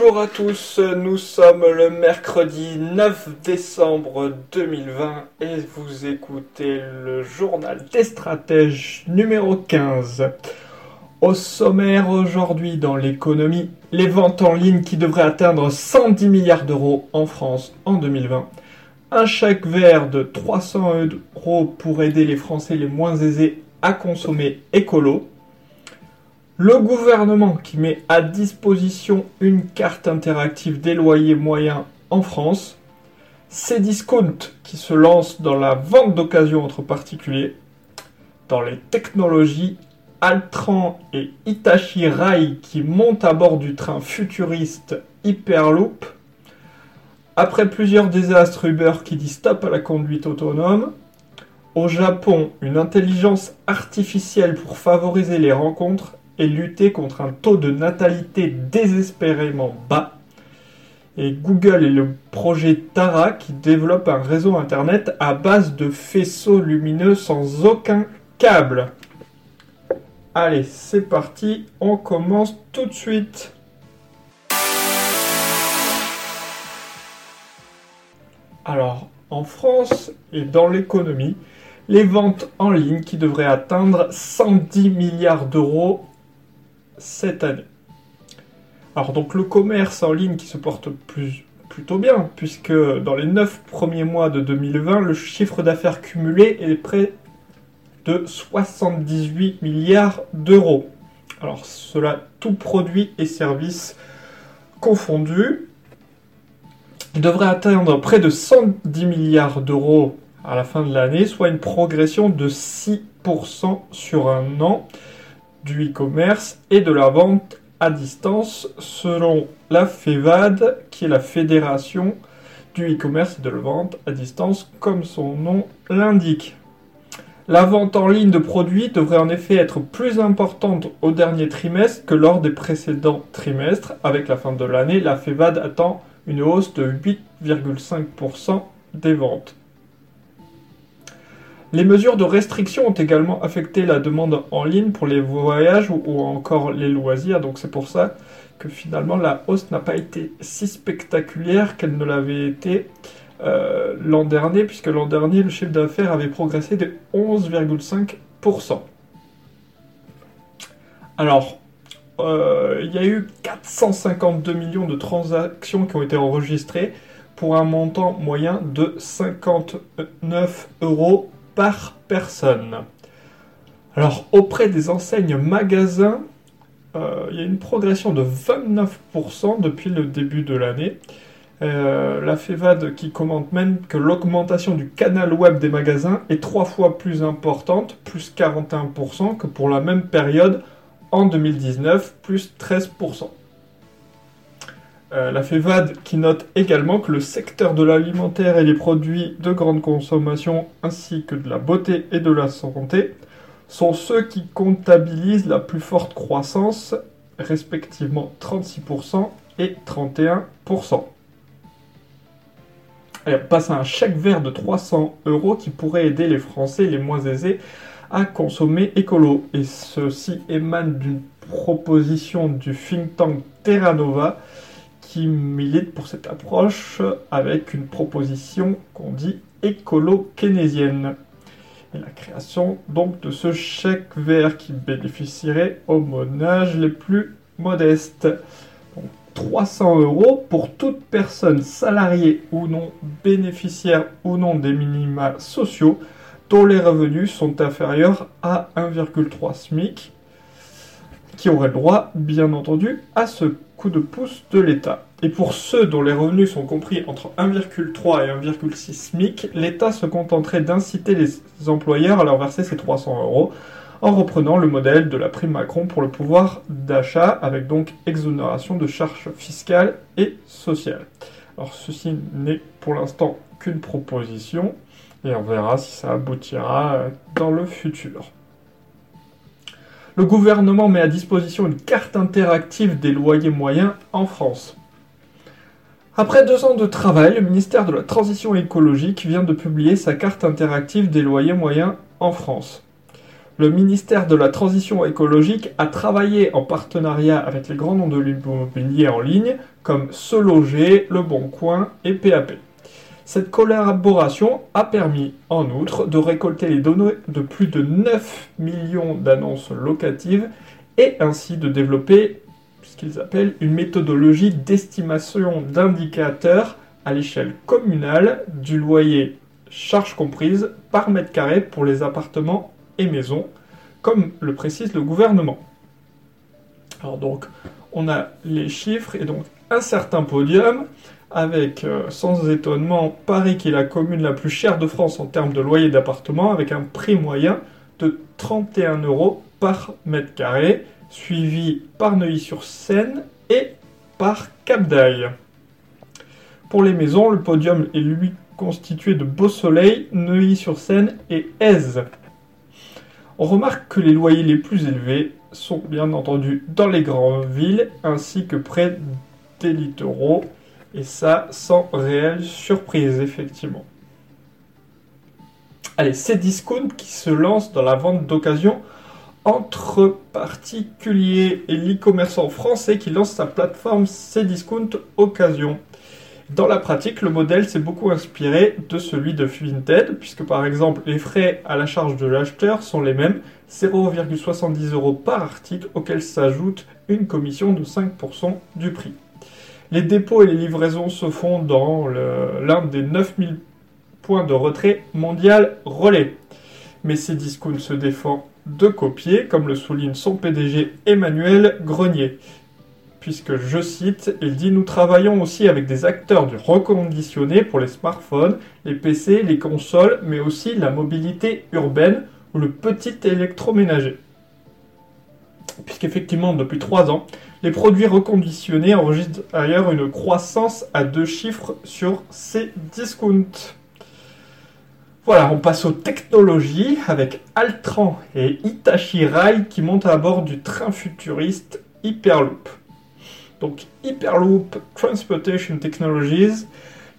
Bonjour à tous, nous sommes le mercredi 9 décembre 2020 et vous écoutez le journal des stratèges numéro 15. Au sommaire aujourd'hui dans l'économie, les ventes en ligne qui devraient atteindre 110 milliards d'euros en France en 2020. Un chèque vert de 300 euros pour aider les Français les moins aisés à consommer écolo. Le gouvernement qui met à disposition une carte interactive des loyers moyens en France. Cdiscount qui se lance dans la vente d'occasion entre particuliers. Dans les technologies, Altran et Hitachi Rail qui montent à bord du train futuriste Hyperloop. Après plusieurs désastres, Uber qui dit stop à la conduite autonome. Au Japon, une intelligence artificielle pour favoriser les rencontres et lutter contre un taux de natalité désespérément bas. Et Google et le projet Tara qui développe un réseau internet à base de faisceaux lumineux sans aucun câble. Allez, c'est parti, on commence tout de suite. Alors, en France et dans l'économie, les ventes en ligne qui devraient atteindre 110 milliards d'euros cette année. Alors donc le commerce en ligne qui se porte plus, plutôt bien, puisque dans les 9 premiers mois de 2020, le chiffre d'affaires cumulé est près de 78 milliards d'euros. Alors cela, tout produit et services confondus, devrait atteindre près de 110 milliards d'euros à la fin de l'année, soit une progression de 6% sur un an du e-commerce et de la vente à distance selon la FEVAD, qui est la Fédération du e-commerce et de la vente à distance, comme son nom l'indique. La vente en ligne de produits devrait en effet être plus importante au dernier trimestre que lors des précédents trimestres. Avec la fin de l'année, la FEVAD attend une hausse de 8,5% des ventes. Les mesures de restriction ont également affecté la demande en ligne pour les voyages ou, encore les loisirs, donc c'est pour ça que finalement la hausse n'a pas été si spectaculaire qu'elle ne l'avait été euh, l'an dernier, puisque l'an dernier le chiffre d'affaires avait progressé de 11,5%. Alors, euh, il y a eu 452 millions de transactions qui ont été enregistrées pour un montant moyen de 59 euros par personne. Alors auprès des enseignes magasins, euh, il y a une progression de 29% depuis le début de l'année. Euh, la FEVAD qui commente même que l'augmentation du canal web des magasins est trois fois plus importante, plus 41%, que pour la même période en 2019, plus 13%. Euh, la FEVAD qui note également que le secteur de l'alimentaire et les produits de grande consommation ainsi que de la beauté et de la santé sont ceux qui comptabilisent la plus forte croissance, respectivement 36% et 31%. Allez, on passe à un chèque vert de 300 euros qui pourrait aider les Français les moins aisés à consommer écolo. Et ceci émane d'une proposition du think tank Terra Nova qui milite pour cette approche avec une proposition qu'on dit écolo-keynésienne. Et la création donc de ce chèque vert qui bénéficierait aux ménages les plus modestes. 300 euros pour toute personne salariée ou non, bénéficiaire ou non des minima sociaux dont les revenus sont inférieurs à 1,3 SMIC, qui aurait le droit, bien entendu, à ce coup de pouce de l'État. Et pour ceux dont les revenus sont compris entre 1,3 et 1,6 SMIC, l'État se contenterait d'inciter les employeurs à leur verser ces 300 euros en reprenant le modèle de la prime Macron pour le pouvoir d'achat, avec donc exonération de charges fiscales et sociales. Alors ceci n'est pour l'instant qu'une proposition, et on verra si ça aboutira dans le futur. Le gouvernement met à disposition une carte interactive des loyers moyens en France. Après deux ans de travail, le ministère de la Transition écologique vient de publier sa carte interactive des loyers moyens en France. Le ministère de la Transition écologique a travaillé en partenariat avec les grands noms de l'immobilier en ligne comme Se Loger, Le Bon Coin et PAP. Cette collaboration a permis, en outre, de récolter les données de plus de 9 millions d'annonces locatives et ainsi de développer ce qu'ils appellent une méthodologie d'estimation d'indicateurs à l'échelle communale du loyer charge comprise par mètre carré pour les appartements et maisons, comme le précise le gouvernement. Alors donc, on a les chiffres et donc un certain podium avec, euh, sans étonnement, Paris qui est la commune la plus chère de France en termes de loyer d'appartement, avec un prix moyen de 31 euros par mètre carré, suivi par Neuilly-sur-Seine et par Cap. Pour les maisons, le podium est lui constitué de Beau-Soleil, Neuilly-sur-Seine et Aise. On remarque que les loyers les plus élevés sont bien entendu dans les grandes villes ainsi que près des littoraux et ça, sans réelle surprise, effectivement. Allez, c'est Discount qui se lance dans la vente d'occasion entre particuliers et l'e-commerçant français qui lance sa plateforme Cdiscount Occasion. Dans la pratique, le modèle s'est beaucoup inspiré de celui de Vinted, puisque par exemple les frais à la charge de l'acheteur sont les mêmes, 0,70 euros par article, auquel s'ajoute une commission de 5% du prix. Les dépôts et les livraisons se font dans l'un des 9000 points de retrait mondial relais. Mais Cdiscount se défend de copier, comme le souligne son PDG Emmanuel Grenier. Puisque, je cite, il dit Nous travaillons aussi avec des acteurs du reconditionné pour les smartphones, les PC, les consoles, mais aussi la mobilité urbaine ou le petit électroménager. Puisqu'effectivement, depuis trois ans, les produits reconditionnés enregistrent ailleurs une croissance à deux chiffres sur ces discounts. Voilà, on passe aux technologies avec Altran et Hitachi Rail qui montent à bord du train futuriste Hyperloop. Donc Hyperloop Transportation Technologies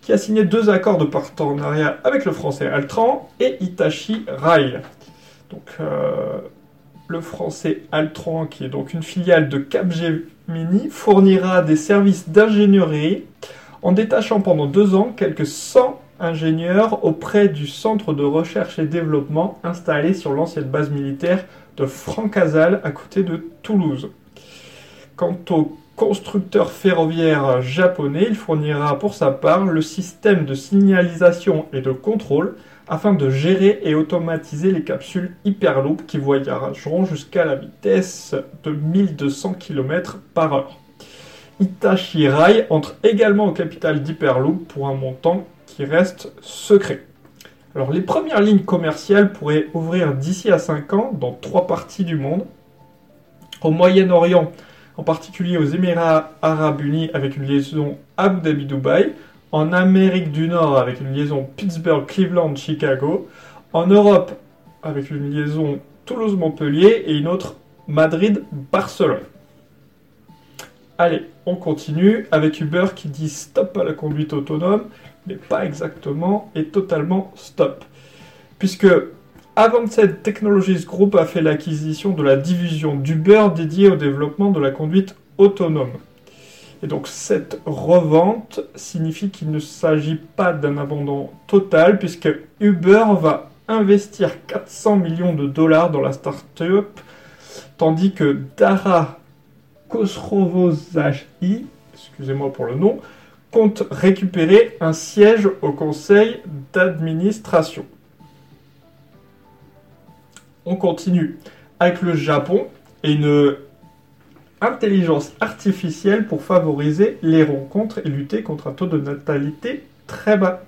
qui a signé deux accords de partenariat avec le français Altran et Hitachi Rail. Donc euh, le français Altran, qui est donc une filiale de Capgemini, fournira des services d'ingénierie en détachant pendant deux ans quelques 100 ingénieurs auprès du centre de recherche et développement installé sur l'ancienne base militaire de Francazal à côté de Toulouse. Quant au constructeur ferroviaire japonais, il fournira pour sa part le système de signalisation et de contrôle afin de gérer et automatiser les capsules Hyperloop qui voyageront jusqu'à la vitesse de 1200 km par heure. Itachi Rai entre également au capital d'Hyperloop pour un montant qui reste secret. Alors les premières lignes commerciales pourraient ouvrir d'ici à 5 ans dans trois parties du monde. Au Moyen-Orient, en particulier aux Émirats arabes unis avec une liaison Abu Dhabi-Dubaï, en Amérique du Nord avec une liaison Pittsburgh-Cleveland-Chicago, en Europe avec une liaison Toulouse-Montpellier et une autre Madrid-Barcelone. Allez, on continue avec Uber qui dit stop à la conduite autonome, mais pas exactement et totalement stop. Puisque Avanced Technologies Group a fait l'acquisition de la division d'Uber dédiée au développement de la conduite autonome. Et donc cette revente signifie qu'il ne s'agit pas d'un abandon total puisque Uber va investir 400 millions de dollars dans la start-up tandis que Dara Khosrovozahi, excusez-moi pour le nom, compte récupérer un siège au conseil d'administration. On continue avec le Japon et une intelligence artificielle pour favoriser les rencontres et lutter contre un taux de natalité très bas.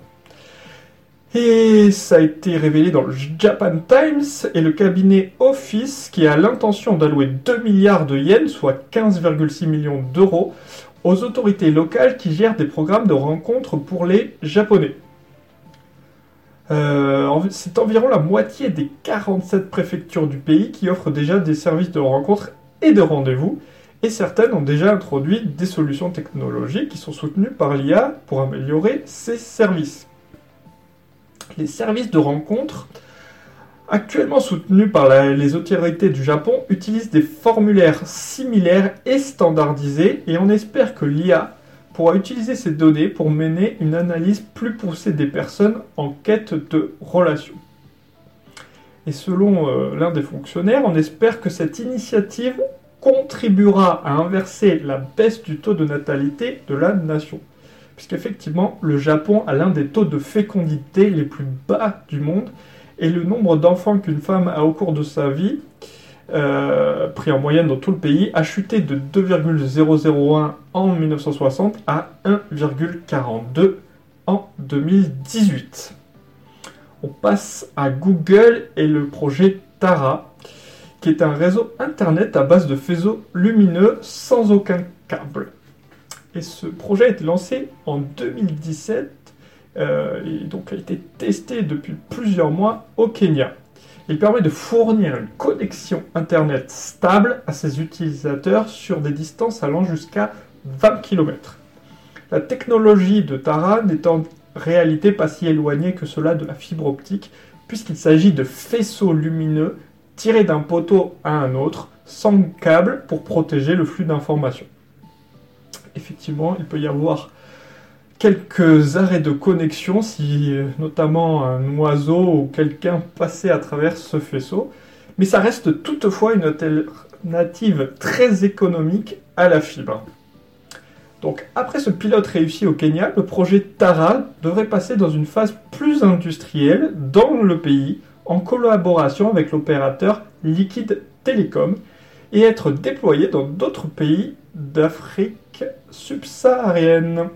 Et ça a été révélé dans le Japan Times et le cabinet Office qui a l'intention d'allouer 2 milliards de yens, soit 15,6 millions d'euros, aux autorités locales qui gèrent des programmes de rencontres pour les Japonais. Euh, c'est environ la moitié des 47 préfectures du pays qui offrent déjà des services de rencontres et de rendez-vous, et certaines ont déjà introduit des solutions technologiques qui sont soutenues par l'IA pour améliorer ces services. Les services de rencontres actuellement soutenus par les autorités du Japon utilisent des formulaires similaires et standardisés et on espère que l'IA pourra utiliser ces données pour mener une analyse plus poussée des personnes en quête de relations. Et selon euh, l'un des fonctionnaires, on espère que cette initiative contribuera à inverser la baisse du taux de natalité de la nation. Puisqu'effectivement, le Japon a l'un des taux de fécondité les plus bas du monde, et le nombre d'enfants qu'une femme a au cours de sa vie, euh, pris en moyenne dans tout le pays, a chuté de 2,001 en 1960 à 1,42 en 2018. On passe à Google et le projet Tara, qui est un réseau Internet à base de faisceaux lumineux sans aucun câble. Et ce projet a été lancé en 2017 euh, et donc a été testé depuis plusieurs mois au Kenya. Il permet de fournir une connexion Internet stable à ses utilisateurs sur des distances allant jusqu'à 20 km. La technologie de Tara n'est en réalité pas si éloignée que cela de la fibre optique, puisqu'il s'agit de faisceaux lumineux tiré d'un poteau à un autre, sans câble pour protéger le flux d'informations. Effectivement, il peut y avoir quelques arrêts de connexion si notamment un oiseau ou quelqu'un passait à travers ce faisceau, mais ça reste toutefois une alternative très économique à la fibre. Donc après ce pilote réussi au Kenya, le projet Tara devrait passer dans une phase plus industrielle dans le pays en collaboration avec l'opérateur Liquid Telecom et être déployé dans d'autres pays d'Afrique subsaharienne.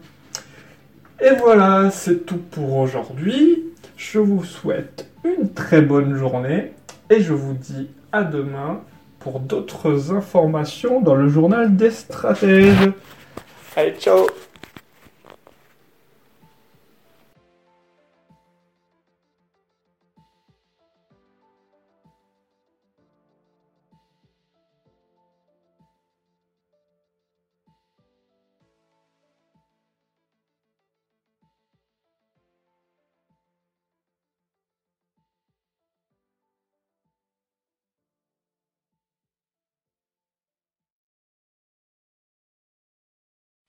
Et voilà, c'est tout pour aujourd'hui. Je vous souhaite une très bonne journée et je vous dis à demain pour d'autres informations dans le journal des stratèges. Allez, ciao